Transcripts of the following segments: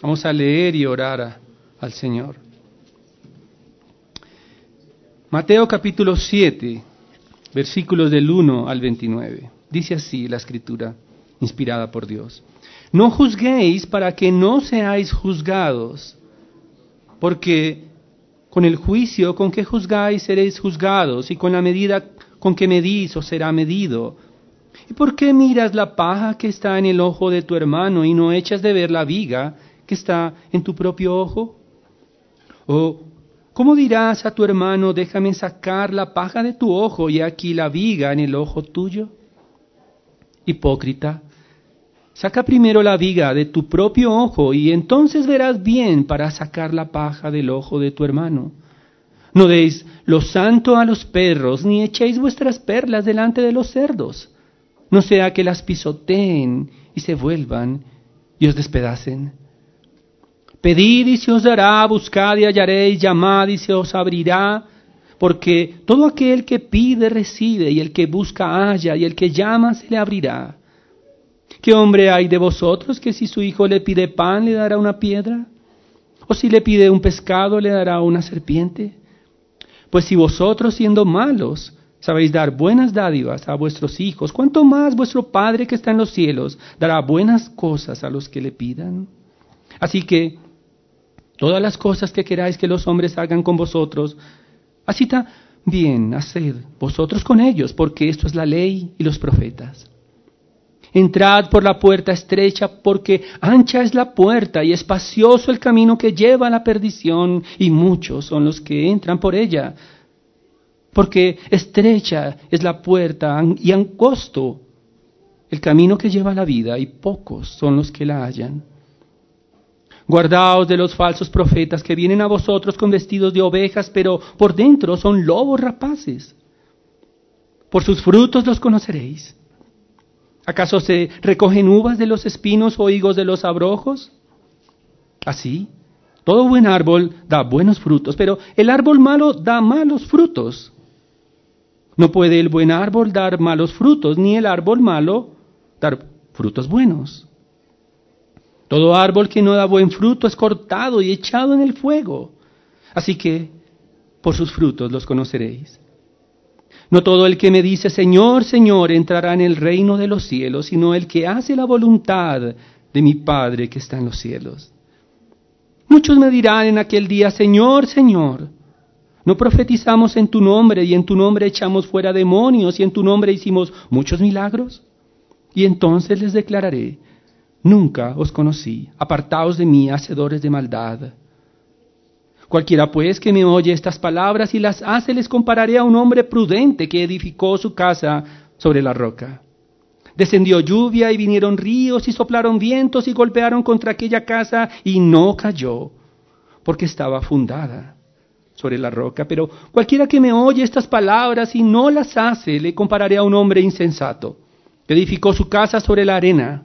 Vamos a leer y orar al Señor. Mateo capítulo 7, versículos del 1 al 29. Dice así la escritura, inspirada por Dios. No juzguéis para que no seáis juzgados, porque con el juicio con que juzgáis seréis juzgados, y con la medida con que medís os será medido. ¿Y por qué miras la paja que está en el ojo de tu hermano y no echas de ver la viga que está en tu propio ojo? ¿O cómo dirás a tu hermano, déjame sacar la paja de tu ojo y aquí la viga en el ojo tuyo? Hipócrita, saca primero la viga de tu propio ojo y entonces verás bien para sacar la paja del ojo de tu hermano. No deis lo santo a los perros, ni echéis vuestras perlas delante de los cerdos, no sea que las pisoteen y se vuelvan y os despedacen. Pedid y se os dará, buscad y hallaréis, llamad y se os abrirá, porque todo aquel que pide recibe, y el que busca halla, y el que llama se le abrirá. ¿Qué hombre hay de vosotros que si su hijo le pide pan le dará una piedra? ¿O si le pide un pescado le dará una serpiente? Pues si vosotros siendo malos sabéis dar buenas dádivas a vuestros hijos, ¿cuánto más vuestro Padre que está en los cielos dará buenas cosas a los que le pidan? Así que todas las cosas que queráis que los hombres hagan con vosotros, así está bien, haced vosotros con ellos, porque esto es la ley y los profetas. Entrad por la puerta estrecha, porque ancha es la puerta y espacioso el camino que lleva a la perdición, y muchos son los que entran por ella. Porque estrecha es la puerta y angosto el camino que lleva a la vida, y pocos son los que la hallan. Guardaos de los falsos profetas que vienen a vosotros con vestidos de ovejas, pero por dentro son lobos rapaces. Por sus frutos los conoceréis. ¿Acaso se recogen uvas de los espinos o higos de los abrojos? Así, todo buen árbol da buenos frutos, pero el árbol malo da malos frutos. No puede el buen árbol dar malos frutos, ni el árbol malo dar frutos buenos. Todo árbol que no da buen fruto es cortado y echado en el fuego. Así que por sus frutos los conoceréis. No todo el que me dice Señor, Señor entrará en el reino de los cielos, sino el que hace la voluntad de mi Padre que está en los cielos. Muchos me dirán en aquel día, Señor, Señor, ¿no profetizamos en tu nombre y en tu nombre echamos fuera demonios y en tu nombre hicimos muchos milagros? Y entonces les declararé, Nunca os conocí. Apartaos de mí, hacedores de maldad. Cualquiera pues que me oye estas palabras y las hace, les compararé a un hombre prudente que edificó su casa sobre la roca. Descendió lluvia y vinieron ríos y soplaron vientos y golpearon contra aquella casa y no cayó, porque estaba fundada sobre la roca. Pero cualquiera que me oye estas palabras y no las hace, le compararé a un hombre insensato, que edificó su casa sobre la arena.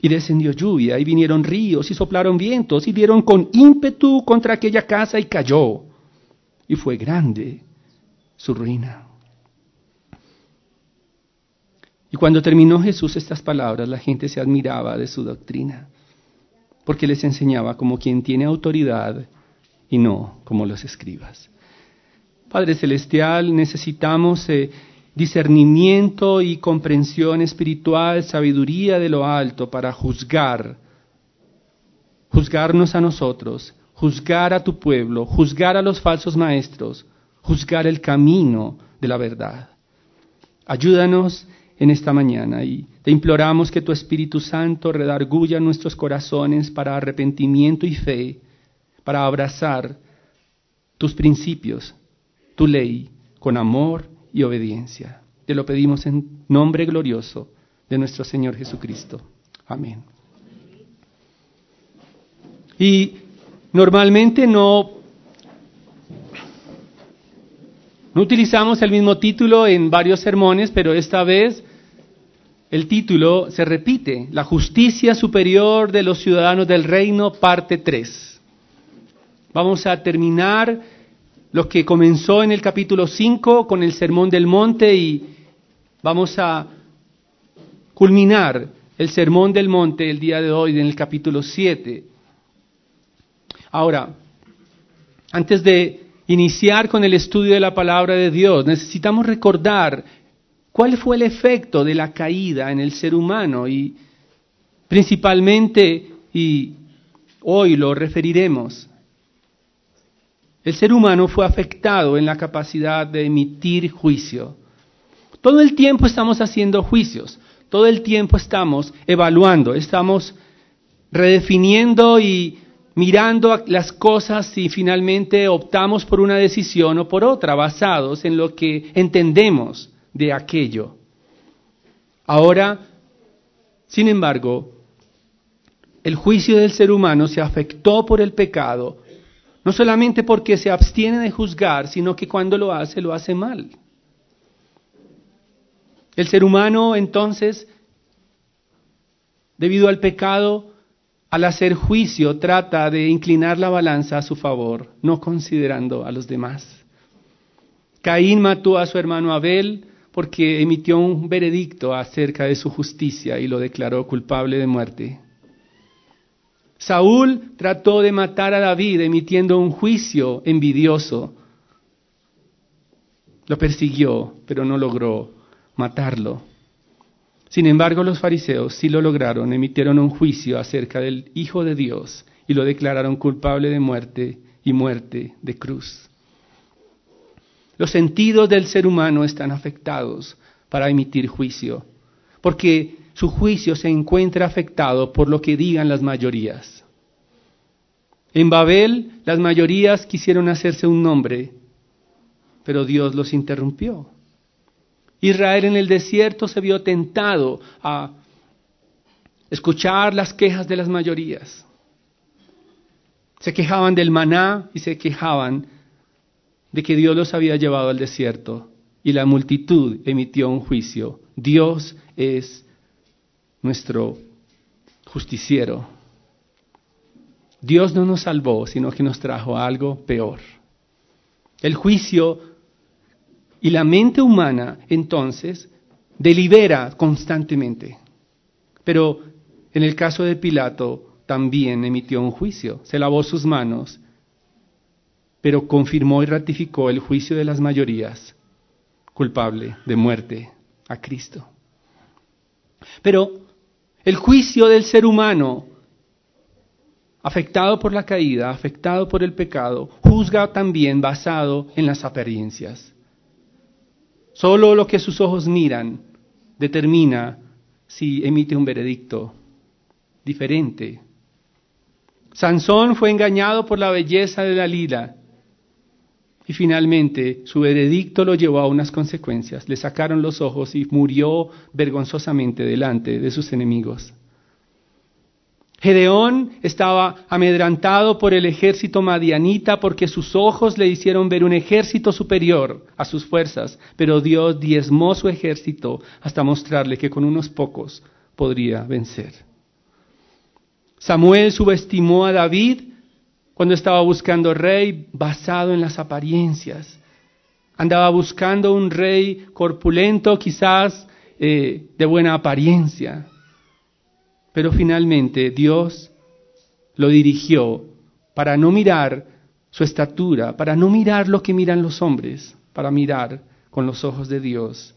Y descendió lluvia, y vinieron ríos, y soplaron vientos, y dieron con ímpetu contra aquella casa, y cayó. Y fue grande su ruina. Y cuando terminó Jesús estas palabras, la gente se admiraba de su doctrina, porque les enseñaba como quien tiene autoridad y no como los escribas. Padre Celestial, necesitamos eh, discernimiento y comprensión espiritual, sabiduría de lo alto para juzgar, juzgarnos a nosotros, juzgar a tu pueblo, juzgar a los falsos maestros, juzgar el camino de la verdad. Ayúdanos en esta mañana y te imploramos que tu Espíritu Santo redarguya nuestros corazones para arrepentimiento y fe, para abrazar tus principios, tu ley, con amor y obediencia. Te lo pedimos en nombre glorioso de nuestro Señor Jesucristo. Amén. Y normalmente no, no utilizamos el mismo título en varios sermones, pero esta vez el título se repite, La justicia superior de los ciudadanos del reino, parte 3. Vamos a terminar lo que comenzó en el capítulo 5 con el Sermón del Monte y vamos a culminar el sermón del monte el día de hoy en el capítulo 7. Ahora, antes de iniciar con el estudio de la palabra de Dios, necesitamos recordar cuál fue el efecto de la caída en el ser humano y principalmente, y hoy lo referiremos, el ser humano fue afectado en la capacidad de emitir juicio. Todo el tiempo estamos haciendo juicios, todo el tiempo estamos evaluando, estamos redefiniendo y mirando las cosas y finalmente optamos por una decisión o por otra, basados en lo que entendemos de aquello. Ahora, sin embargo, el juicio del ser humano se afectó por el pecado, no solamente porque se abstiene de juzgar, sino que cuando lo hace, lo hace mal. El ser humano entonces, debido al pecado, al hacer juicio, trata de inclinar la balanza a su favor, no considerando a los demás. Caín mató a su hermano Abel porque emitió un veredicto acerca de su justicia y lo declaró culpable de muerte. Saúl trató de matar a David emitiendo un juicio envidioso. Lo persiguió, pero no logró matarlo. Sin embargo, los fariseos sí lo lograron, emitieron un juicio acerca del Hijo de Dios y lo declararon culpable de muerte y muerte de cruz. Los sentidos del ser humano están afectados para emitir juicio, porque su juicio se encuentra afectado por lo que digan las mayorías. En Babel las mayorías quisieron hacerse un nombre, pero Dios los interrumpió. Israel en el desierto se vio tentado a escuchar las quejas de las mayorías. Se quejaban del maná y se quejaban de que Dios los había llevado al desierto y la multitud emitió un juicio. Dios es nuestro justiciero. Dios no nos salvó, sino que nos trajo algo peor. El juicio y la mente humana entonces delibera constantemente. Pero en el caso de Pilato también emitió un juicio, se lavó sus manos, pero confirmó y ratificó el juicio de las mayorías culpable de muerte a Cristo. Pero el juicio del ser humano, afectado por la caída, afectado por el pecado, juzga también basado en las apariencias. Solo lo que sus ojos miran determina si emite un veredicto diferente. Sansón fue engañado por la belleza de Dalila y finalmente su veredicto lo llevó a unas consecuencias. Le sacaron los ojos y murió vergonzosamente delante de sus enemigos. Gedeón estaba amedrantado por el ejército madianita porque sus ojos le hicieron ver un ejército superior a sus fuerzas, pero Dios diezmó su ejército hasta mostrarle que con unos pocos podría vencer. Samuel subestimó a David cuando estaba buscando rey basado en las apariencias. Andaba buscando un rey corpulento, quizás eh, de buena apariencia. Pero finalmente Dios lo dirigió para no mirar su estatura, para no mirar lo que miran los hombres, para mirar con los ojos de Dios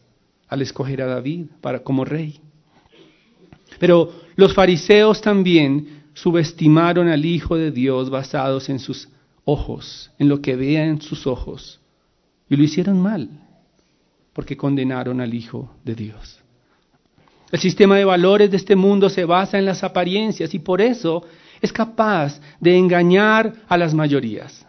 al escoger a David para como rey. Pero los fariseos también subestimaron al Hijo de Dios basados en sus ojos, en lo que vean sus ojos, y lo hicieron mal, porque condenaron al Hijo de Dios. El sistema de valores de este mundo se basa en las apariencias y por eso es capaz de engañar a las mayorías.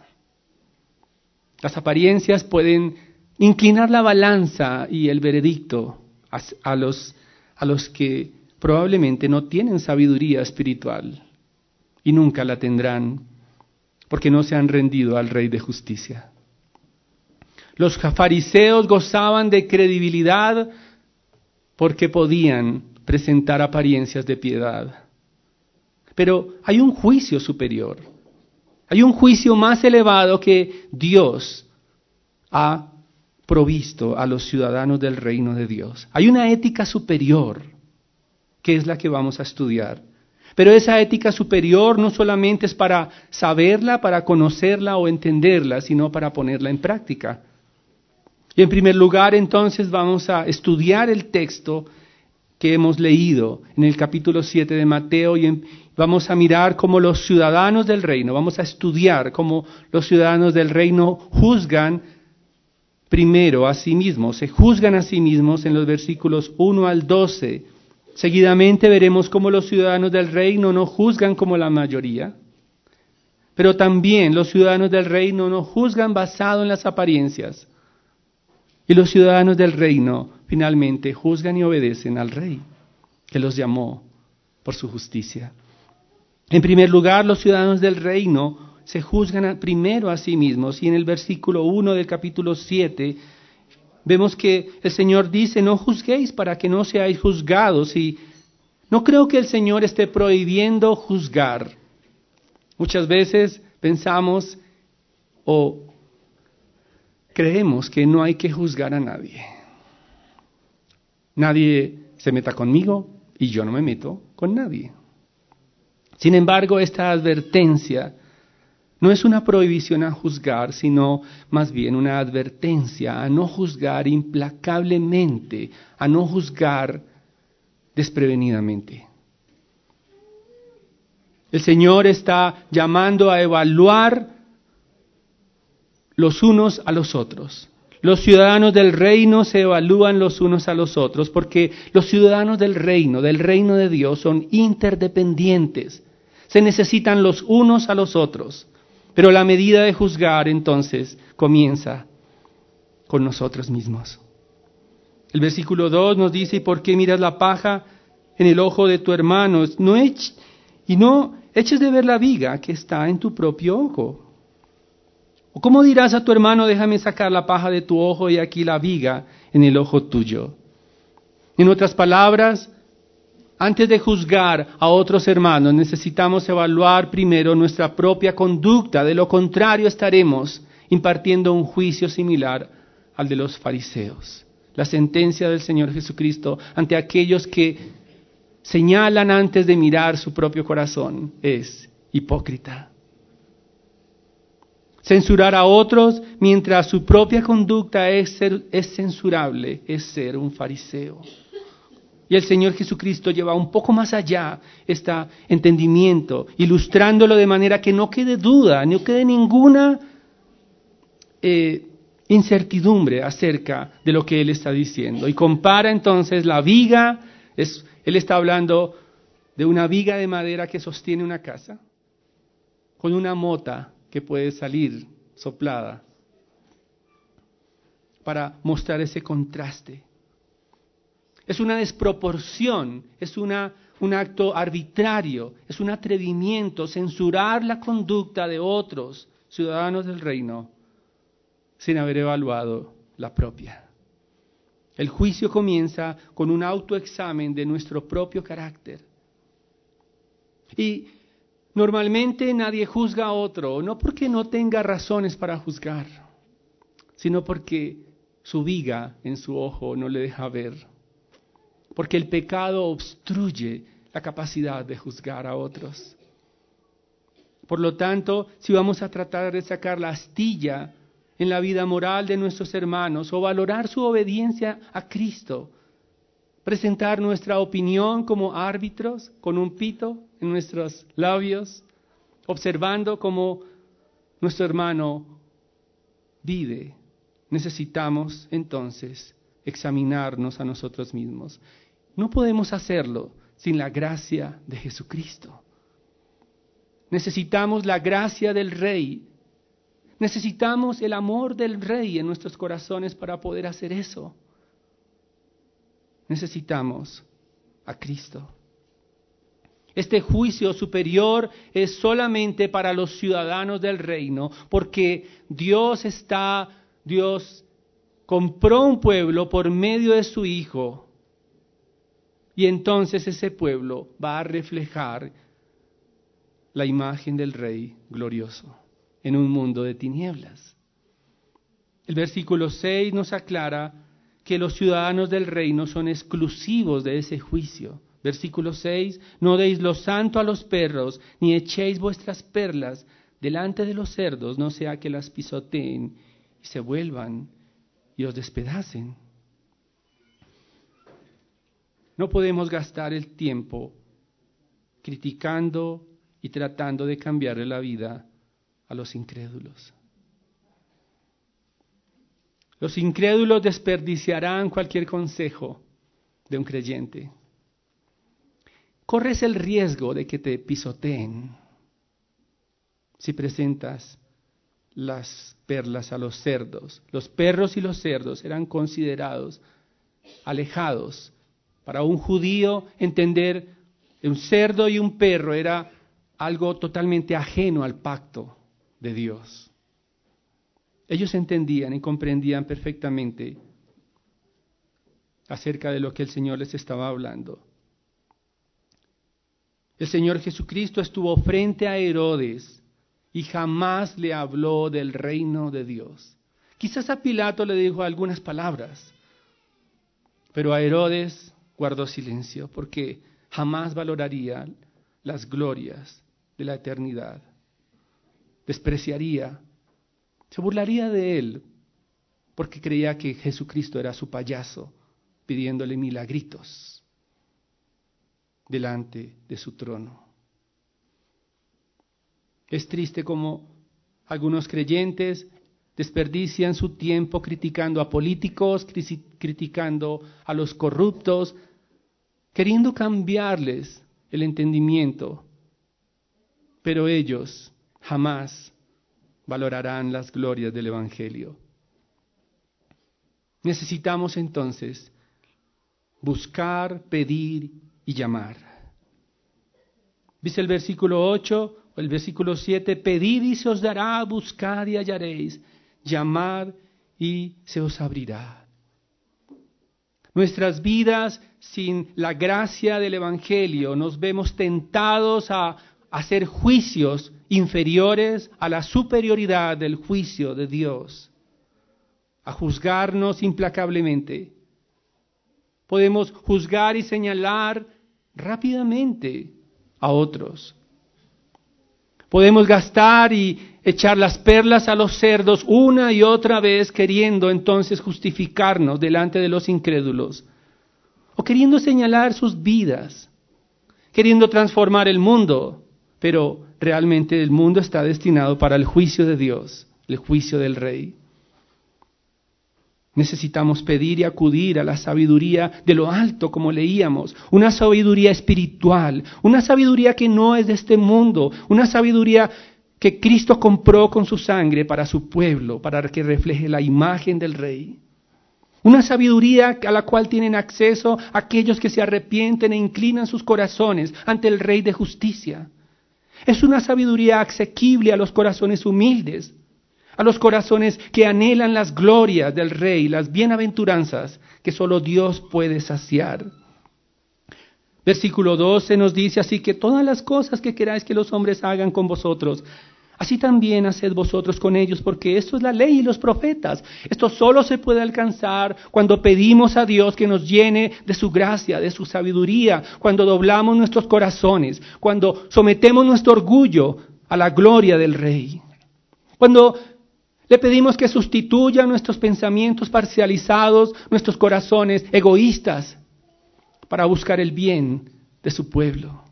Las apariencias pueden inclinar la balanza y el veredicto a, los, a los que probablemente no tienen sabiduría espiritual y nunca la tendrán porque no se han rendido al Rey de Justicia. Los fariseos gozaban de credibilidad porque podían presentar apariencias de piedad. Pero hay un juicio superior, hay un juicio más elevado que Dios ha provisto a los ciudadanos del reino de Dios. Hay una ética superior que es la que vamos a estudiar. Pero esa ética superior no solamente es para saberla, para conocerla o entenderla, sino para ponerla en práctica. Y en primer lugar, entonces, vamos a estudiar el texto que hemos leído en el capítulo 7 de Mateo y vamos a mirar cómo los ciudadanos del reino, vamos a estudiar cómo los ciudadanos del reino juzgan primero a sí mismos, se juzgan a sí mismos en los versículos 1 al 12 Seguidamente veremos cómo los ciudadanos del reino no juzgan como la mayoría, pero también los ciudadanos del reino no juzgan basado en las apariencias. Y los ciudadanos del reino finalmente juzgan y obedecen al rey, que los llamó por su justicia. En primer lugar, los ciudadanos del reino se juzgan primero a sí mismos y en el versículo 1 del capítulo 7 vemos que el Señor dice, no juzguéis para que no seáis juzgados. Y no creo que el Señor esté prohibiendo juzgar. Muchas veces pensamos o creemos que no hay que juzgar a nadie. Nadie se meta conmigo y yo no me meto con nadie. Sin embargo, esta advertencia no es una prohibición a juzgar, sino más bien una advertencia a no juzgar implacablemente, a no juzgar desprevenidamente. El Señor está llamando a evaluar los unos a los otros. Los ciudadanos del reino se evalúan los unos a los otros porque los ciudadanos del reino, del reino de Dios, son interdependientes. Se necesitan los unos a los otros. Pero la medida de juzgar entonces comienza con nosotros mismos. El versículo 2 nos dice, ¿y por qué miras la paja en el ojo de tu hermano? No y no eches de ver la viga que está en tu propio ojo. ¿O cómo dirás a tu hermano, déjame sacar la paja de tu ojo y aquí la viga en el ojo tuyo? En otras palabras, antes de juzgar a otros hermanos, necesitamos evaluar primero nuestra propia conducta, de lo contrario estaremos impartiendo un juicio similar al de los fariseos. La sentencia del Señor Jesucristo ante aquellos que señalan antes de mirar su propio corazón es hipócrita. Censurar a otros mientras su propia conducta es, censurable es ser un fariseo. Y el Señor Jesucristo lleva un poco más allá este entendimiento, ilustrándolo de manera que no quede duda, no quede ninguna eh, incertidumbre acerca de lo que Él está diciendo. Y compara entonces la viga, es, Él está hablando de una viga de madera que sostiene una casa, con una mota que puede salir soplada, para mostrar ese contraste es una desproporción, es una, un acto arbitrario, es un atrevimiento censurar la conducta de otros ciudadanos del reino sin haber evaluado la propia. El juicio comienza con un autoexamen de nuestro propio carácter. Y normalmente nadie juzga a otro, no porque no tenga razones para juzgar, sino porque su viga en su ojo no le deja ver porque el pecado obstruye la capacidad de juzgar a otros. Por lo tanto, si vamos a tratar de sacar la astilla en la vida moral de nuestros hermanos o valorar su obediencia a Cristo, presentar nuestra opinión como árbitros con un pito en nuestros labios, observando cómo nuestro hermano vive, necesitamos entonces examinarnos a nosotros mismos. No podemos hacerlo sin la gracia de Jesucristo. Necesitamos la gracia del Rey. Necesitamos el amor del Rey en nuestros corazones para poder hacer eso. Necesitamos a Cristo. Este juicio superior es solamente para los ciudadanos del reino, porque Dios está, Dios compró un pueblo por medio de su Hijo y entonces ese pueblo va a reflejar la imagen del Rey glorioso en un mundo de tinieblas. El versículo 6 nos aclara que los ciudadanos del reino son exclusivos de ese juicio, Versículo 6, no deis lo santo a los perros, ni echéis vuestras perlas delante de los cerdos, no sea que las pisoteen y se vuelvan y os despedacen. No podemos gastar el tiempo criticando y tratando de cambiarle la vida a los incrédulos. Los incrédulos desperdiciarán cualquier consejo de un creyente. Corres el riesgo de que te pisoteen si presentas las perlas a los cerdos. Los perros y los cerdos eran considerados alejados. Para un judío entender un cerdo y un perro era algo totalmente ajeno al pacto de Dios. Ellos entendían y comprendían perfectamente acerca de lo que el Señor les estaba hablando. El Señor Jesucristo estuvo frente a Herodes y jamás le habló del reino de Dios. Quizás a Pilato le dijo algunas palabras, pero a Herodes guardó silencio porque jamás valoraría las glorias de la eternidad. Despreciaría se burlaría de él porque creía que Jesucristo era su payaso, pidiéndole milagritos delante de su trono. Es triste como algunos creyentes desperdician su tiempo criticando a políticos, criticando a los corruptos, queriendo cambiarles el entendimiento, pero ellos jamás valorarán las glorias del Evangelio. Necesitamos entonces buscar, pedir y llamar. Dice el versículo 8 o el versículo 7, pedid y se os dará, buscad y hallaréis, llamad y se os abrirá. Nuestras vidas sin la gracia del Evangelio nos vemos tentados a hacer juicios inferiores a la superioridad del juicio de Dios, a juzgarnos implacablemente. Podemos juzgar y señalar rápidamente a otros. Podemos gastar y echar las perlas a los cerdos una y otra vez queriendo entonces justificarnos delante de los incrédulos o queriendo señalar sus vidas, queriendo transformar el mundo, pero realmente el mundo está destinado para el juicio de Dios, el juicio del Rey. Necesitamos pedir y acudir a la sabiduría de lo alto, como leíamos, una sabiduría espiritual, una sabiduría que no es de este mundo, una sabiduría que Cristo compró con su sangre para su pueblo, para que refleje la imagen del Rey. Una sabiduría a la cual tienen acceso aquellos que se arrepienten e inclinan sus corazones ante el Rey de justicia. Es una sabiduría asequible a los corazones humildes, a los corazones que anhelan las glorias del Rey, las bienaventuranzas que solo Dios puede saciar. Versículo 12 nos dice así que todas las cosas que queráis que los hombres hagan con vosotros, Así también haced vosotros con ellos, porque esto es la ley y los profetas. Esto solo se puede alcanzar cuando pedimos a Dios que nos llene de su gracia, de su sabiduría, cuando doblamos nuestros corazones, cuando sometemos nuestro orgullo a la gloria del Rey. Cuando le pedimos que sustituya nuestros pensamientos parcializados, nuestros corazones egoístas, para buscar el bien de su pueblo.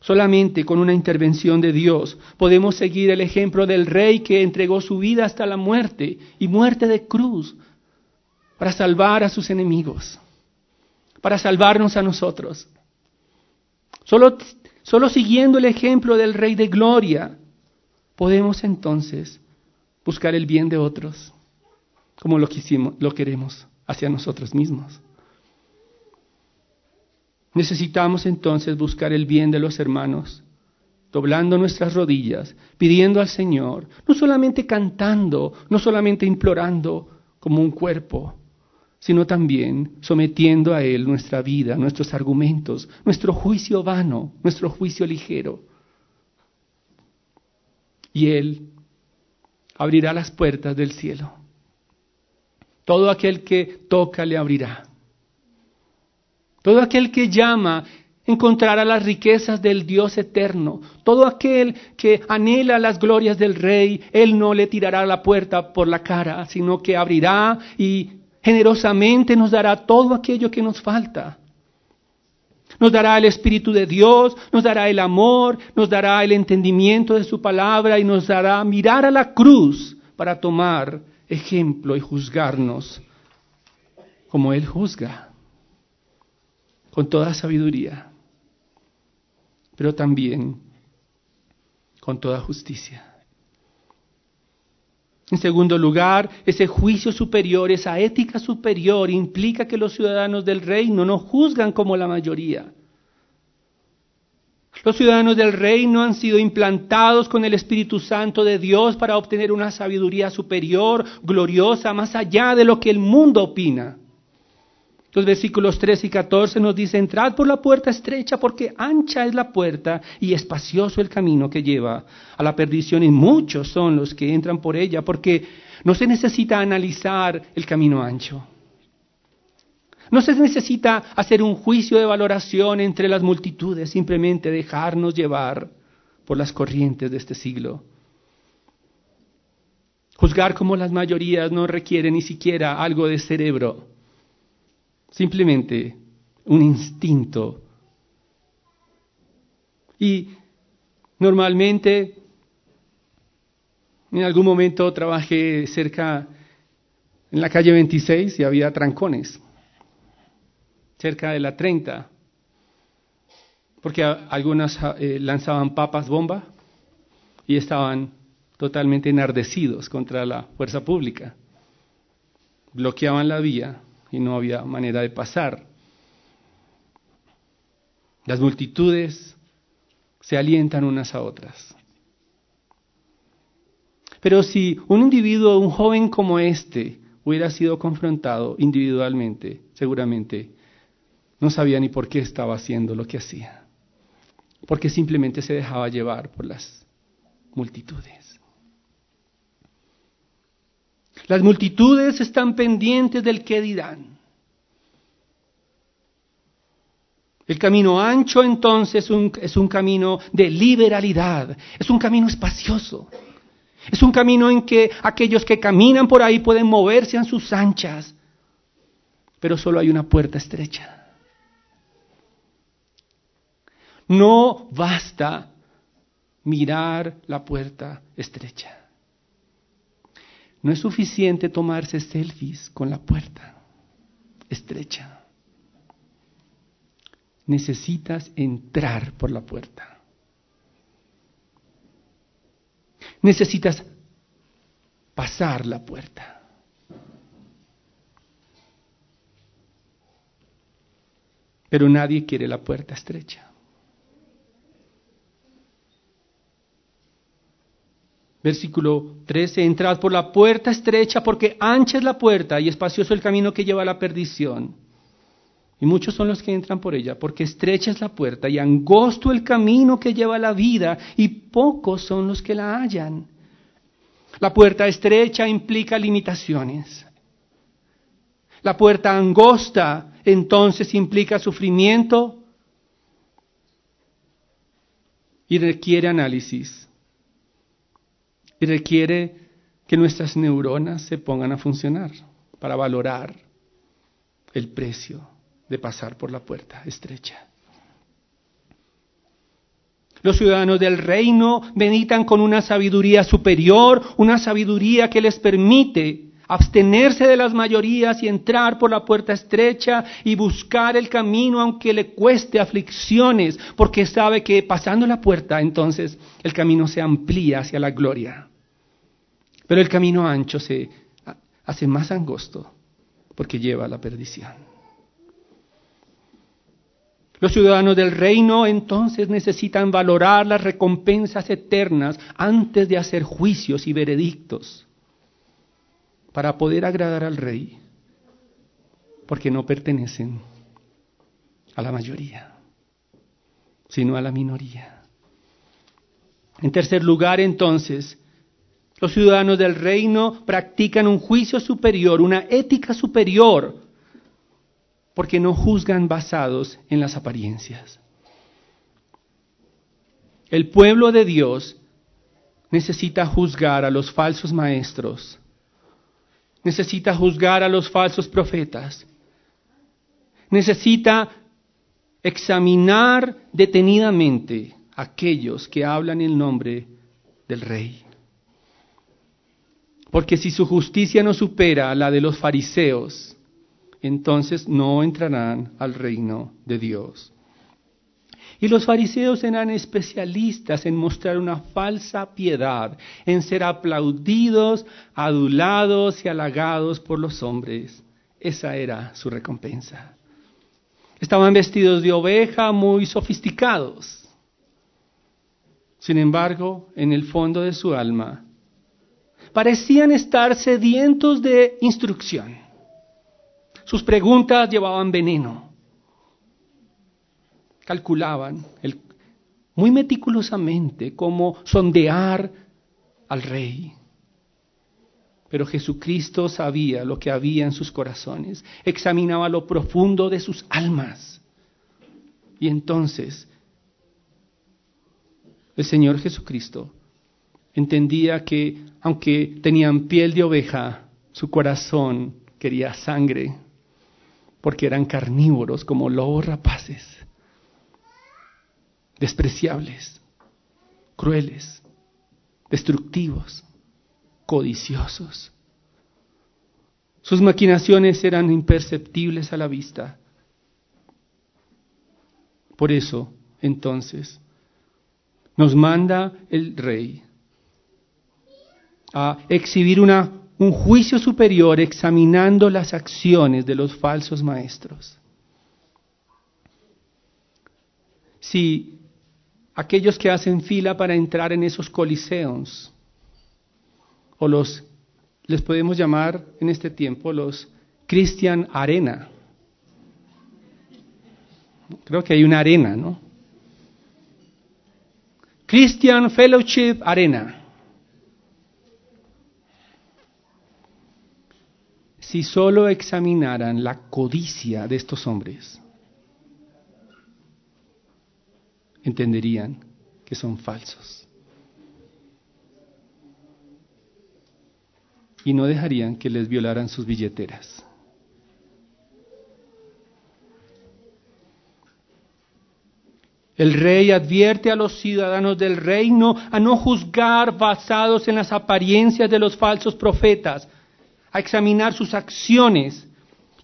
Solamente con una intervención de Dios podemos seguir el ejemplo del rey que entregó su vida hasta la muerte y muerte de cruz para salvar a sus enemigos, para salvarnos a nosotros. Solo, solo siguiendo el ejemplo del rey de gloria podemos entonces buscar el bien de otros como lo, quisimos, lo queremos hacia nosotros mismos. Necesitamos entonces buscar el bien de los hermanos, doblando nuestras rodillas, pidiendo al Señor, no solamente cantando, no solamente implorando como un cuerpo, sino también sometiendo a Él nuestra vida, nuestros argumentos, nuestro juicio vano, nuestro juicio ligero. Y Él abrirá las puertas del cielo. Todo aquel que toca le abrirá. Todo aquel que llama encontrará las riquezas del Dios eterno. Todo aquel que anhela las glorias del Rey, Él no le tirará la puerta por la cara, sino que abrirá y generosamente nos dará todo aquello que nos falta. Nos dará el Espíritu de Dios, nos dará el amor, nos dará el entendimiento de su palabra y nos dará mirar a la cruz para tomar ejemplo y juzgarnos como Él juzga, con toda sabiduría, pero también con toda justicia. En segundo lugar, ese juicio superior, esa ética superior implica que los ciudadanos del reino no juzgan como la mayoría. Los ciudadanos del reino han sido implantados con el Espíritu Santo de Dios para obtener una sabiduría superior, gloriosa, más allá de lo que el mundo opina. Los versículos 13 y 14 nos dice, entrad por la puerta estrecha porque ancha es la puerta y espacioso el camino que lleva a la perdición y muchos son los que entran por ella porque no se necesita analizar el camino ancho. No se necesita hacer un juicio de valoración entre las multitudes, simplemente dejarnos llevar por las corrientes de este siglo. Juzgar como las mayorías no requiere ni siquiera algo de cerebro simplemente un instinto. Y normalmente, en algún momento trabajé cerca, en la calle 26 y había trancones, cerca de la 30, porque algunas eh, lanzaban papas bomba y estaban totalmente enardecidos contra la fuerza pública. Bloqueaban la vía y no había manera de pasar. Las multitudes se alientan unas a otras. Pero si un individuo, un joven como este, hubiera sido confrontado individualmente, seguramente no sabía ni por qué estaba haciendo lo que hacía, porque simplemente se dejaba llevar por las multitudes. Las multitudes están pendientes del que dirán. El camino ancho entonces es un camino de liberalidad, es un camino espacioso, es un camino en que aquellos que caminan por ahí pueden moverse en sus anchas, pero solo hay una puerta estrecha. No basta mirar la puerta estrecha. No es suficiente tomarse selfies con la puerta estrecha. Necesitas entrar por la puerta. Necesitas pasar la puerta. Pero nadie quiere la puerta estrecha. Versículo 13, entrad por la puerta estrecha porque ancha es la puerta y espacioso el camino que lleva a la perdición. Y muchos son los que entran por ella, porque estrecha es la puerta y angosto el camino que lleva a la vida y pocos son los que la hallan. La puerta estrecha implica limitaciones. La puerta angosta entonces implica sufrimiento y requiere análisis y requiere que nuestras neuronas se pongan a funcionar para valorar el precio de pasar por la puerta estrecha. Los ciudadanos del reino meditan con una sabiduría superior, una sabiduría que les permite abstenerse de las mayorías y entrar por la puerta estrecha y buscar el camino aunque le cueste aflicciones, porque sabe que pasando la puerta entonces el camino se amplía hacia la gloria. Pero el camino ancho se hace más angosto porque lleva a la perdición. Los ciudadanos del reino entonces necesitan valorar las recompensas eternas antes de hacer juicios y veredictos para poder agradar al rey, porque no pertenecen a la mayoría, sino a la minoría. En tercer lugar, entonces, los ciudadanos del reino practican un juicio superior, una ética superior, porque no juzgan basados en las apariencias. El pueblo de Dios necesita juzgar a los falsos maestros, necesita juzgar a los falsos profetas, necesita examinar detenidamente aquellos que hablan en nombre del rey. Porque si su justicia no supera la de los fariseos, entonces no entrarán al reino de Dios. Y los fariseos eran especialistas en mostrar una falsa piedad, en ser aplaudidos, adulados y halagados por los hombres. Esa era su recompensa. Estaban vestidos de oveja muy sofisticados. Sin embargo, en el fondo de su alma, parecían estar sedientos de instrucción. Sus preguntas llevaban veneno. Calculaban muy meticulosamente cómo sondear al rey. Pero Jesucristo sabía lo que había en sus corazones, examinaba lo profundo de sus almas. Y entonces el Señor Jesucristo entendía que aunque tenían piel de oveja, su corazón quería sangre, porque eran carnívoros como lobos rapaces, despreciables, crueles, destructivos codiciosos. Sus maquinaciones eran imperceptibles a la vista. Por eso, entonces, nos manda el rey a exhibir una, un juicio superior examinando las acciones de los falsos maestros. Si aquellos que hacen fila para entrar en esos coliseos o los, les podemos llamar en este tiempo los Christian Arena. Creo que hay una arena, ¿no? Christian Fellowship Arena. Si solo examinaran la codicia de estos hombres, entenderían que son falsos. y no dejarían que les violaran sus billeteras. El rey advierte a los ciudadanos del reino a no juzgar basados en las apariencias de los falsos profetas, a examinar sus acciones,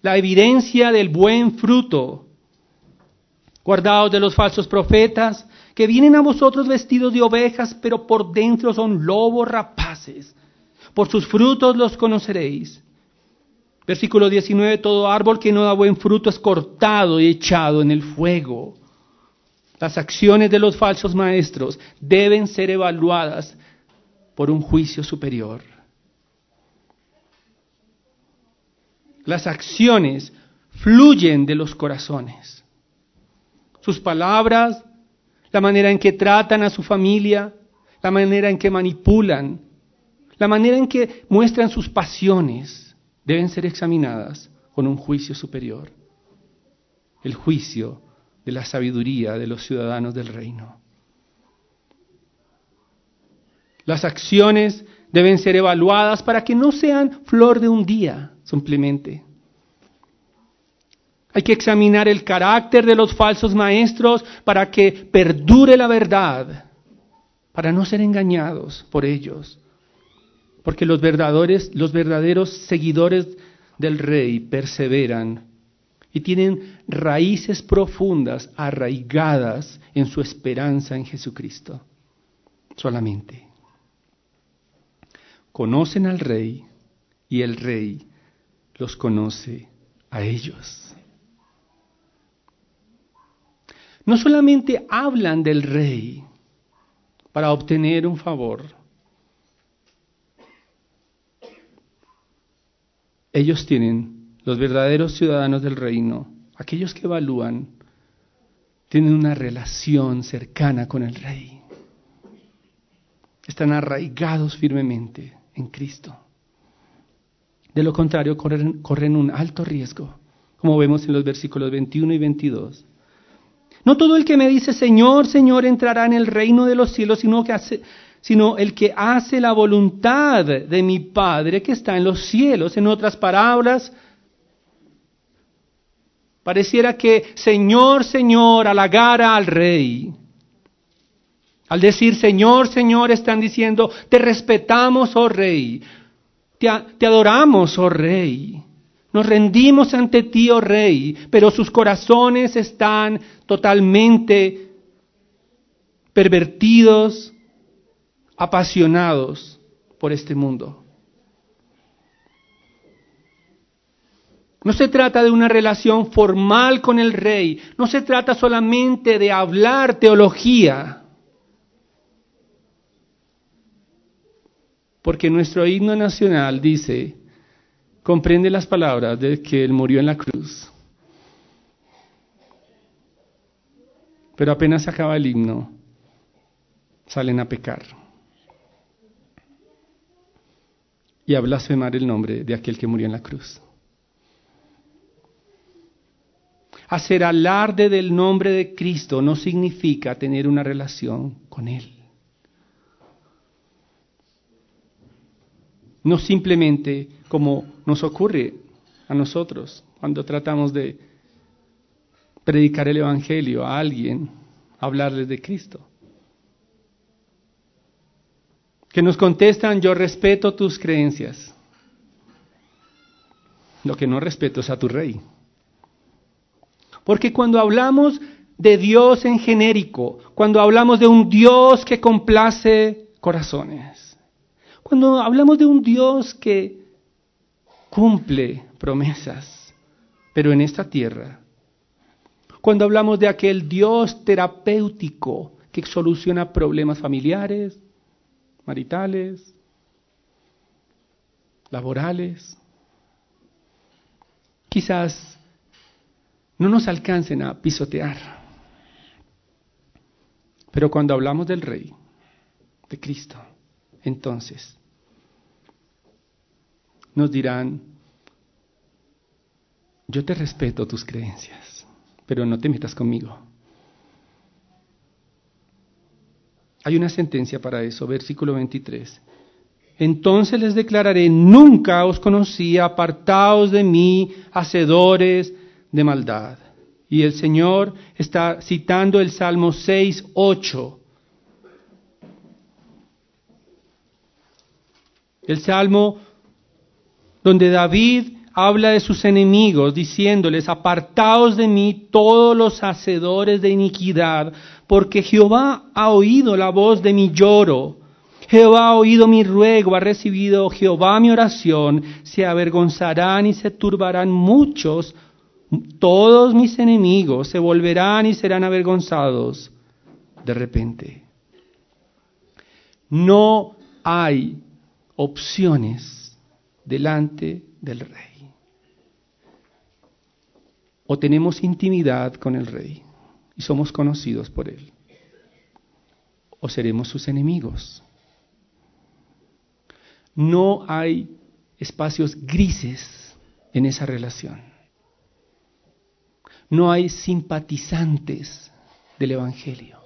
la evidencia del buen fruto. Guardados de los falsos profetas, que vienen a vosotros vestidos de ovejas, pero por dentro son lobos rapaces. Por sus frutos los conoceréis. Versículo 19, todo árbol que no da buen fruto es cortado y echado en el fuego. Las acciones de los falsos maestros deben ser evaluadas por un juicio superior. Las acciones fluyen de los corazones. Sus palabras, la manera en que tratan a su familia, la manera en que manipulan, la manera en que muestran sus pasiones deben ser examinadas con un juicio superior, el juicio de la sabiduría de los ciudadanos del reino. Las acciones deben ser evaluadas para que no sean flor de un día simplemente. Hay que examinar el carácter de los falsos maestros para que perdure la verdad, para no ser engañados por ellos. Porque los verdaderos, los verdaderos seguidores del rey perseveran y tienen raíces profundas arraigadas en su esperanza en Jesucristo. Solamente. Conocen al rey y el rey los conoce a ellos. No solamente hablan del rey para obtener un favor, Ellos tienen, los verdaderos ciudadanos del reino, aquellos que evalúan, tienen una relación cercana con el rey. Están arraigados firmemente en Cristo. De lo contrario, corren, un alto riesgo como vemos en los versículos 21 y 22. No todo el que me dice Señor, Señor entrará en el reino de los cielos, sino, sino el que hace la voluntad de mi Padre que está en los cielos. En otras palabras, pareciera que Señor, Señor halagara al rey. Al decir Señor, Señor, están diciendo, te respetamos, oh rey, te, adoramos, oh rey. Nos rendimos ante ti, oh rey, pero sus corazones están totalmente pervertidos, apasionados por este mundo. No se trata de una relación formal con el rey, no se trata solamente de hablar teología, porque nuestro himno nacional dice, comprende las palabras de que Él murió en la cruz. Pero apenas se acaba el himno, salen a pecar y a blasfemar el nombre de aquel que murió en la cruz. Hacer alarde del nombre de Cristo no significa tener una relación con Él. No simplemente como nos ocurre a nosotros cuando tratamos de predicar el Evangelio a alguien, hablarles de Cristo. Que nos contestan, yo respeto tus creencias. Lo que no respeto es a tu rey. Porque cuando hablamos de Dios en genérico, cuando hablamos de un Dios que complace corazones, cuando hablamos de un Dios que cumple promesas, pero en esta tierra, cuando hablamos de aquel Dios terapéutico que soluciona problemas familiares, maritales, laborales, quizás no nos alcancen a pisotear. Pero cuando hablamos del Rey, de Cristo, entonces nos dirán, yo te respeto tus creencias, pero no te metas conmigo. Hay una sentencia para eso, versículo 23. Entonces les declararé, nunca os conocí, apartaos de mí, hacedores de maldad. Y el Señor está citando el Salmo 6, 8. El Salmo donde David habla de sus enemigos, diciéndoles, apartaos de mí todos los hacedores de iniquidad, porque Jehová ha oído la voz de mi lloro. Jehová ha oído mi ruego, ha recibido Jehová mi oración, se avergonzarán y se turbarán muchos, todos mis enemigos se volverán y serán avergonzados de repente. No hay opciones delante del rey. O tenemos intimidad con el rey y somos conocidos por él. O seremos sus enemigos. No hay espacios grises en esa relación. No hay simpatizantes del Evangelio.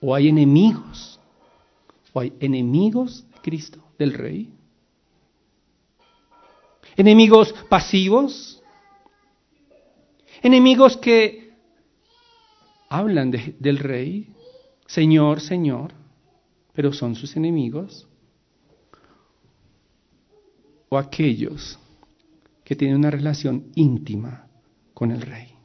O hay enemigos ¿O hay enemigos de Cristo, del Rey? ¿Enemigos pasivos? ¿Enemigos que hablan del Rey? Señor, Señor, pero son sus enemigos? ¿O aquellos que tienen una relación íntima con el Rey?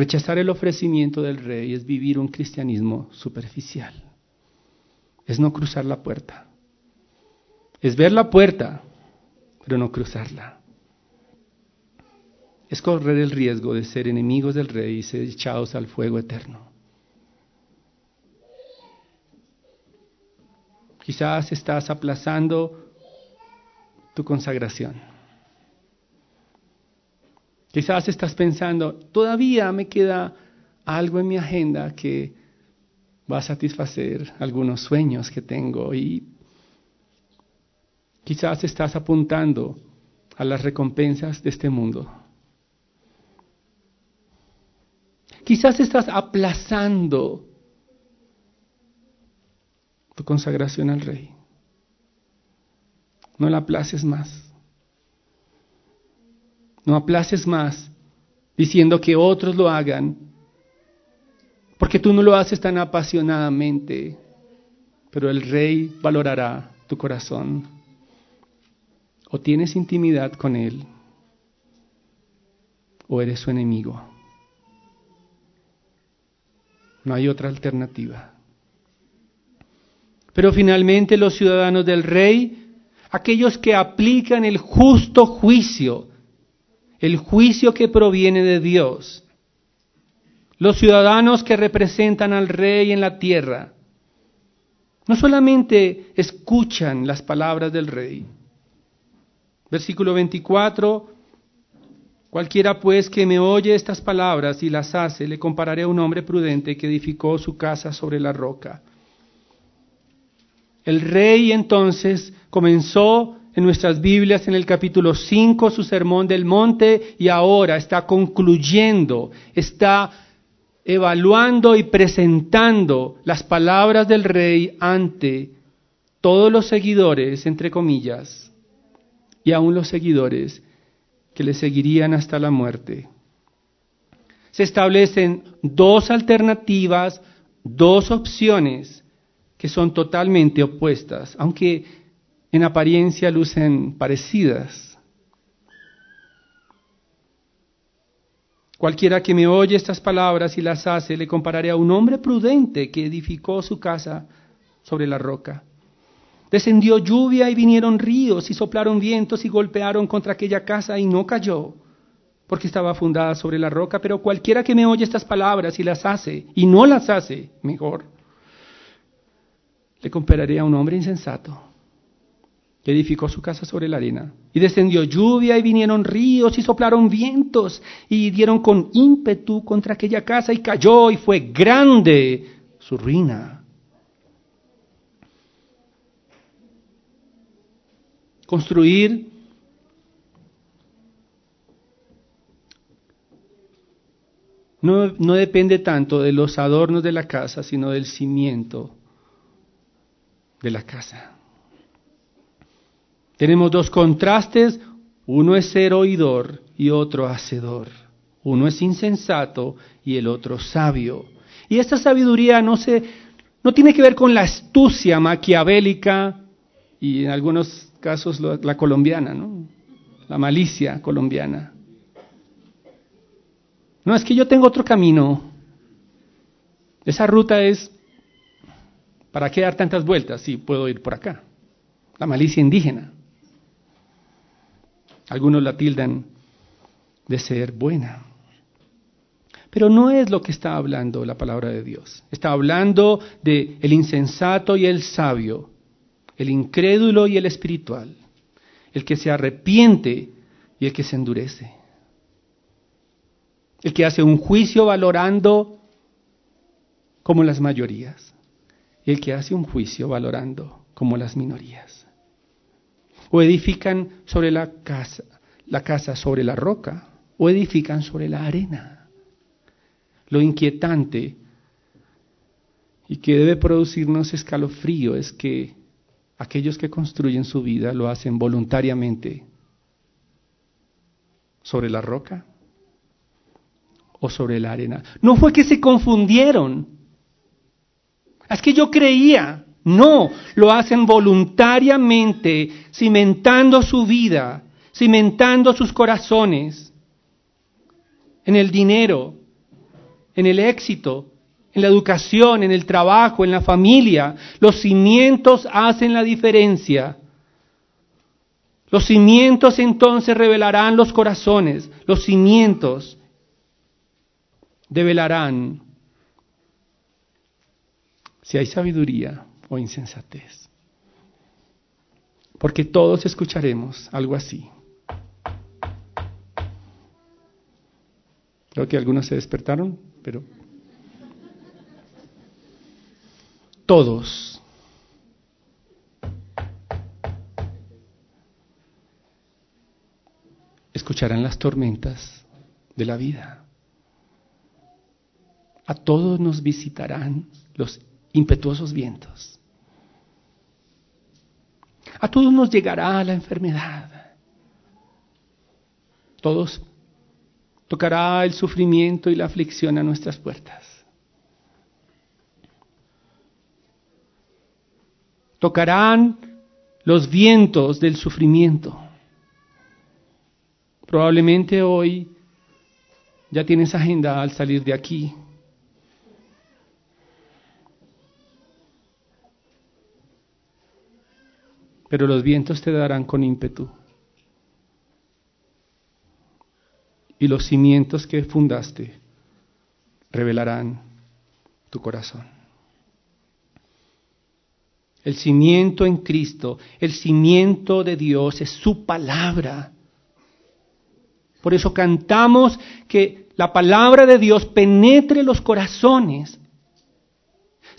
Rechazar el ofrecimiento del rey es vivir un cristianismo superficial. Es no cruzar la puerta. Es ver la puerta, pero no cruzarla. Es correr el riesgo de ser enemigos del rey y ser echados al fuego eterno. Quizás estás aplazando tu consagración. Quizás estás pensando, todavía me queda algo en mi agenda que va a satisfacer algunos sueños que tengo y quizás estás apuntando a las recompensas de este mundo. Quizás estás aplazando tu consagración al rey. No la aplaces más. No aplaces más diciendo que otros lo hagan, porque tú no lo haces tan apasionadamente, pero el rey valorará tu corazón o tienes intimidad con Él o eres su enemigo. No hay otra alternativa. Pero finalmente los ciudadanos del rey, aquellos que aplican el justo juicio, el juicio que proviene de Dios, los ciudadanos que representan al rey en la tierra, no solamente escuchan las palabras del rey, Versículo 24. Cualquiera pues que me oye estas palabras y las hace, le compararé a un hombre prudente que edificó su casa sobre la roca. El rey entonces comenzó en nuestras Biblias en el capítulo 5 su sermón del monte y ahora está concluyendo, está evaluando y presentando las palabras del rey ante todos los seguidores, entre comillas, y aún los seguidores que le seguirían hasta la muerte. Se establecen dos alternativas, dos opciones que son totalmente opuestas, aunque en apariencia lucen parecidas. Cualquiera que me oye estas palabras y las hace, le compararé a un hombre prudente que edificó su casa sobre la roca. Descendió lluvia y vinieron ríos y soplaron vientos y golpearon contra aquella casa y no cayó, porque estaba fundada sobre la roca. Pero cualquiera que me oye estas palabras y las hace, y no las hace, mejor, le compararé a un hombre insensato edificó su casa sobre la arena. Y descendió lluvia y vinieron ríos y soplaron vientos y dieron con ímpetu contra aquella casa y cayó y fue grande su ruina. Construir no, no depende tanto de los adornos de la casa, sino del cimiento de la casa. Tenemos dos contrastes, uno es ser oidor y otro hacedor. Uno es insensato y el otro sabio. Y esta sabiduría no se no tiene que ver con la astucia maquiavélica y en algunos casos la colombiana, ¿no? La malicia colombiana. No, es que yo tengo otro camino. Esa ruta es, ¿para qué dar tantas vueltas si puedo ir por acá? La malicia indígena. Algunos la tildan de ser buena. Pero no es lo que está hablando la palabra de Dios. Está hablando de el insensato y el sabio, el incrédulo y el espiritual, el que se arrepiente y el que se endurece, el que hace un juicio valorando como las mayorías y el que hace un juicio valorando como las minorías. O edifican sobre la casa, la casa sobre la roca, o edifican sobre la arena. Lo inquietante y que debe producirnos escalofrío es que aquellos que construyen su vida lo hacen voluntariamente sobre la roca o sobre la arena. No fue que se confundieron. Es que yo creía. No, lo hacen voluntariamente, cimentando su vida, cimentando sus corazones en el dinero, en el éxito, en la educación, en el trabajo, en la familia. Los cimientos hacen la diferencia. Los cimientos entonces revelarán los corazones. Los cimientos develarán si hay sabiduría o insensatez. Porque todos escucharemos algo así. Creo que algunos se despertaron, pero todos. Escucharán las tormentas de la vida. A todos nos visitarán los impetuosos vientos. A todos nos llegará la enfermedad. Todos tocará el sufrimiento y la aflicción a nuestras puertas. Tocarán los vientos del sufrimiento. Probablemente hoy ya tienes agenda al salir de aquí. Pero los vientos te darán con ímpetu. y los cimientos que fundaste revelarán tu corazón. El cimiento en Cristo, el cimiento de Dios es su palabra. Por eso cantamos que la palabra de Dios penetre los corazones.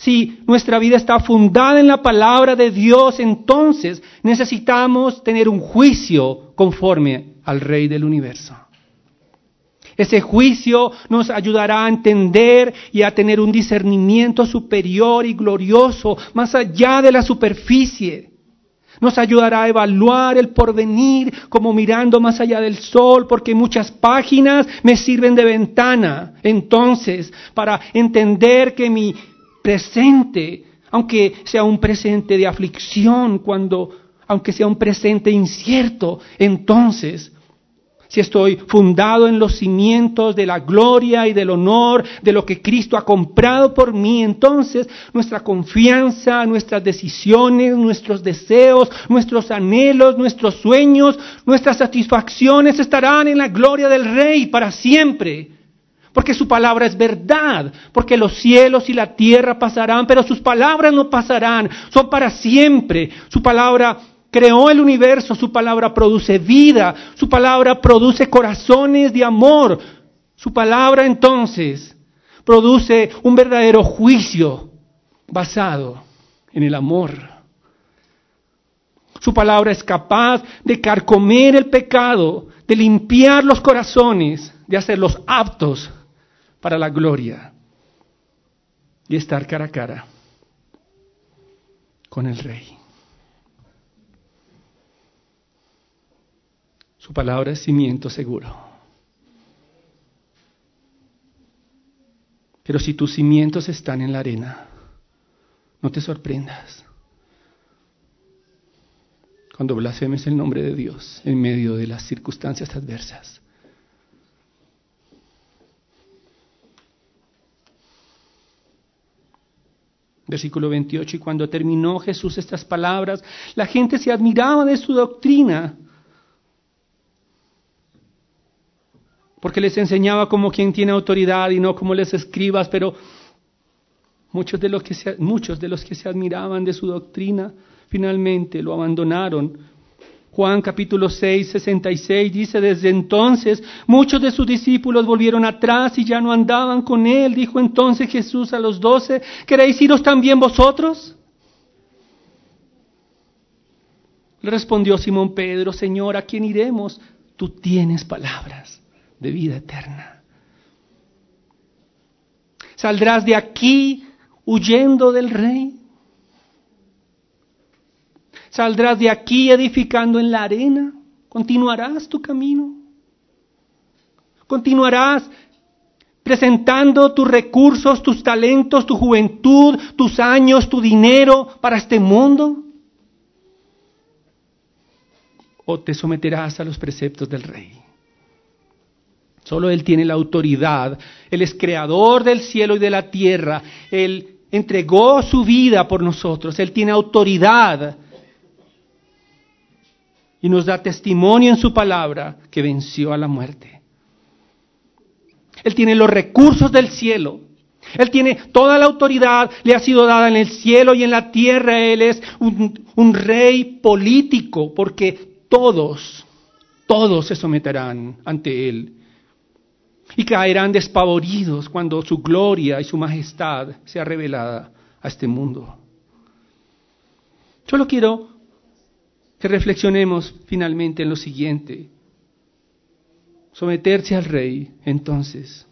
Si nuestra vida está fundada en la palabra de Dios, entonces necesitamos tener un juicio conforme al Rey del universo. Ese juicio nos ayudará a entender y a tener un discernimiento superior y glorioso, más allá de la superficie. Nos ayudará a evaluar el porvenir como mirando más allá del sol, porque muchas páginas me sirven de ventana. Entonces, para entender que mi presente, aunque sea un presente de aflicción, cuando, aunque sea un presente incierto, entonces si estoy fundado en los cimientos de la gloria y del honor de lo que Cristo ha comprado por mí, entonces nuestra confianza, nuestras decisiones, nuestros deseos, nuestros anhelos, nuestros sueños, nuestras satisfacciones estarán en la gloria del Rey para siempre. Porque su palabra es verdad, porque los cielos y la tierra pasarán, pero sus palabras no pasarán, son para siempre. Su palabra creó el universo, su palabra produce vida, su palabra produce corazones de amor, su palabra entonces produce un verdadero juicio basado en el amor. Su palabra es capaz de carcomer el pecado, de limpiar los corazones, de hacerlos aptos para la gloria y estar cara a cara con el Rey. Su palabra es cimiento seguro. Pero si tus cimientos están en la arena, no te sorprendas cuando blasfemes el nombre de Dios en medio de las circunstancias adversas. Versículo 28, y cuando terminó Jesús estas palabras, la gente se admiraba de su doctrina porque les enseñaba como quien tiene autoridad y no como les escribas, pero muchos de los que se, muchos de los que se admiraban de su doctrina finalmente lo abandonaron. Juan capítulo 6, 66 dice, desde entonces muchos de sus discípulos volvieron atrás y ya no andaban con él. Dijo entonces Jesús a los doce, ¿queréis iros también vosotros? Le respondió Simón Pedro, Señor, ¿a quién iremos? Tú tienes palabras de vida eterna. Saldrás de aquí huyendo del rey. Saldrás de aquí edificando en la arena. Continuarás tu camino. Continuarás presentando tus recursos, tus talentos, tu juventud, tus años, tu dinero para este mundo. O te someterás a los preceptos del rey. Solo Él tiene la autoridad. Él es creador del cielo y de la tierra. Él entregó su vida por nosotros. Él tiene autoridad. Y nos da testimonio en su palabra que venció a la muerte. Él tiene los recursos del cielo. Él tiene toda la autoridad, le ha sido dada en el cielo y en la tierra. Él es un, un rey político porque todos, todos se someterán ante Él y caerán despavoridos cuando su gloria y su majestad sea revelada a este mundo. Yo lo quiero que reflexionemos finalmente en lo siguiente. Someterse al rey, entonces,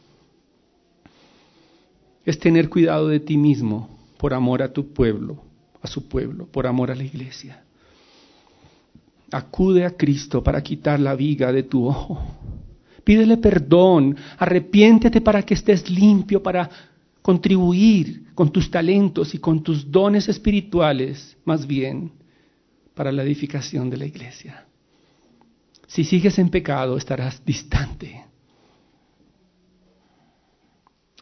es tener cuidado de ti mismo por amor a tu pueblo, a su pueblo, por amor a la iglesia. Acude a Cristo para quitar la viga de tu ojo. Pídele perdón, arrepiéntete para que estés limpio, para contribuir con tus talentos y con tus dones espirituales, más bien, para la edificación de la iglesia. Si sigues en pecado, estarás distante.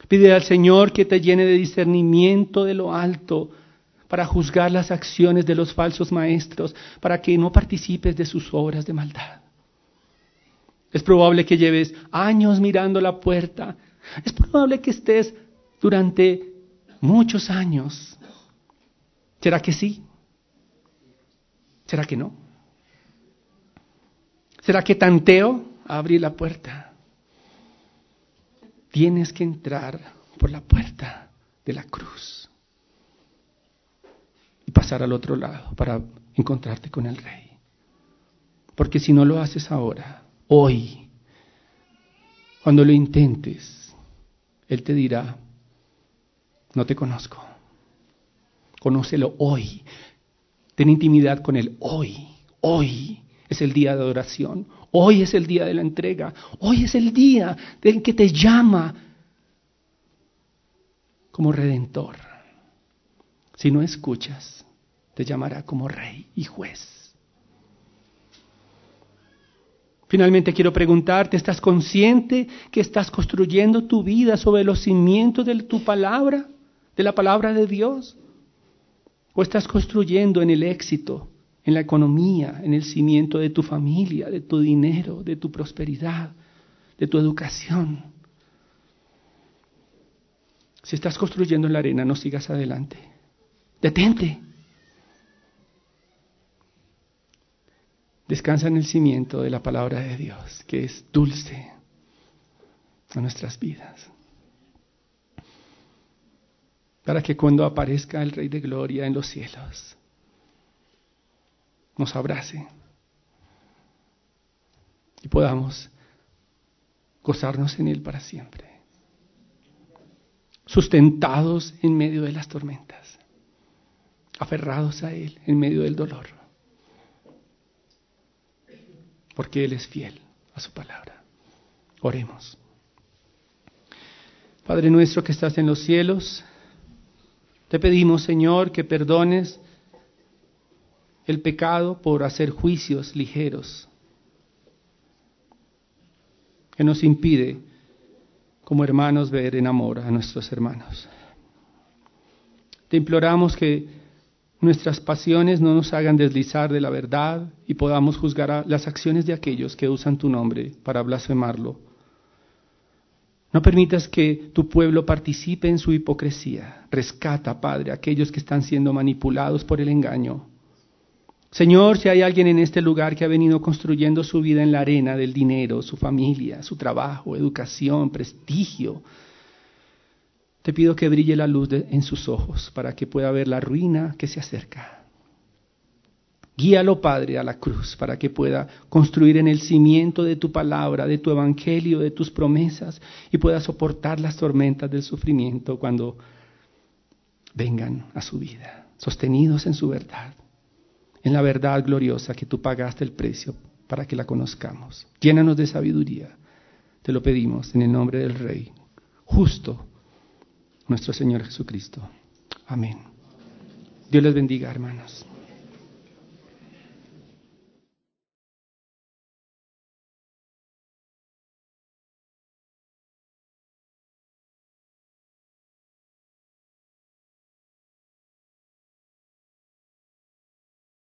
Pide al Señor que te llene de discernimiento de lo alto para juzgar las acciones de los falsos maestros, para que no participes de sus obras de maldad. Es probable que lleves años mirando la puerta. Es probable que estés durante muchos años. ¿Será que sí? ¿Será que no? ¿Será que tanteo abrir la puerta? Tienes que entrar por la puerta de la cruz y pasar al otro lado para encontrarte con el rey. Porque si no lo haces ahora, hoy, cuando lo intentes, Él te dirá, no te conozco. Conócelo hoy. Ten intimidad con Él hoy. Hoy es el día de adoración. Hoy es el día de la entrega. Hoy es el día en que te llama como redentor. Si no escuchas, te llamará como rey y juez. Finalmente quiero preguntarte, ¿estás consciente que estás construyendo tu vida sobre los cimientos de tu palabra, de la palabra de Dios? ¿O estás construyendo en el éxito, en la economía, en el cimiento de tu familia, de tu dinero, de tu prosperidad, de tu educación? Si estás construyendo en la arena, no sigas adelante. Detente. Descansa en el cimiento de la palabra de Dios, que es dulce a nuestras vidas. Para que cuando aparezca el Rey de Gloria en los cielos, nos abrace y podamos gozarnos en Él para siempre, sustentados en medio de las tormentas, aferrados a Él en medio del dolor porque Él es fiel a su palabra. Oremos. Padre nuestro que estás en los cielos, te pedimos, Señor, que perdones el pecado por hacer juicios ligeros, que nos impide como hermanos ver en amor a nuestros hermanos. Te imploramos que nuestras pasiones no nos hagan deslizar de la verdad y podamos juzgar las acciones de aquellos que usan tu nombre para blasfemarlo. No permitas que tu pueblo participe en su hipocresía. Rescata, Padre, aquellos que están siendo manipulados por el engaño. Señor, si hay alguien en este lugar que ha venido construyendo su vida en la arena del dinero, su familia, su trabajo, educación, prestigio, te pido que brille la luz en sus ojos para que pueda ver la ruina que se acerca. Guíalo, Padre, a la cruz para que pueda construir en el cimiento de tu palabra, de tu evangelio, de tus promesas y pueda soportar las tormentas del sufrimiento cuando vengan a su vida, sostenidos en su verdad, en la verdad gloriosa que tú pagaste el precio para que la conozcamos. Llénanos de sabiduría. Te lo pedimos en el nombre del Rey, justo nuestro Señor Jesucristo. Amén. Dios les bendiga, hermanos.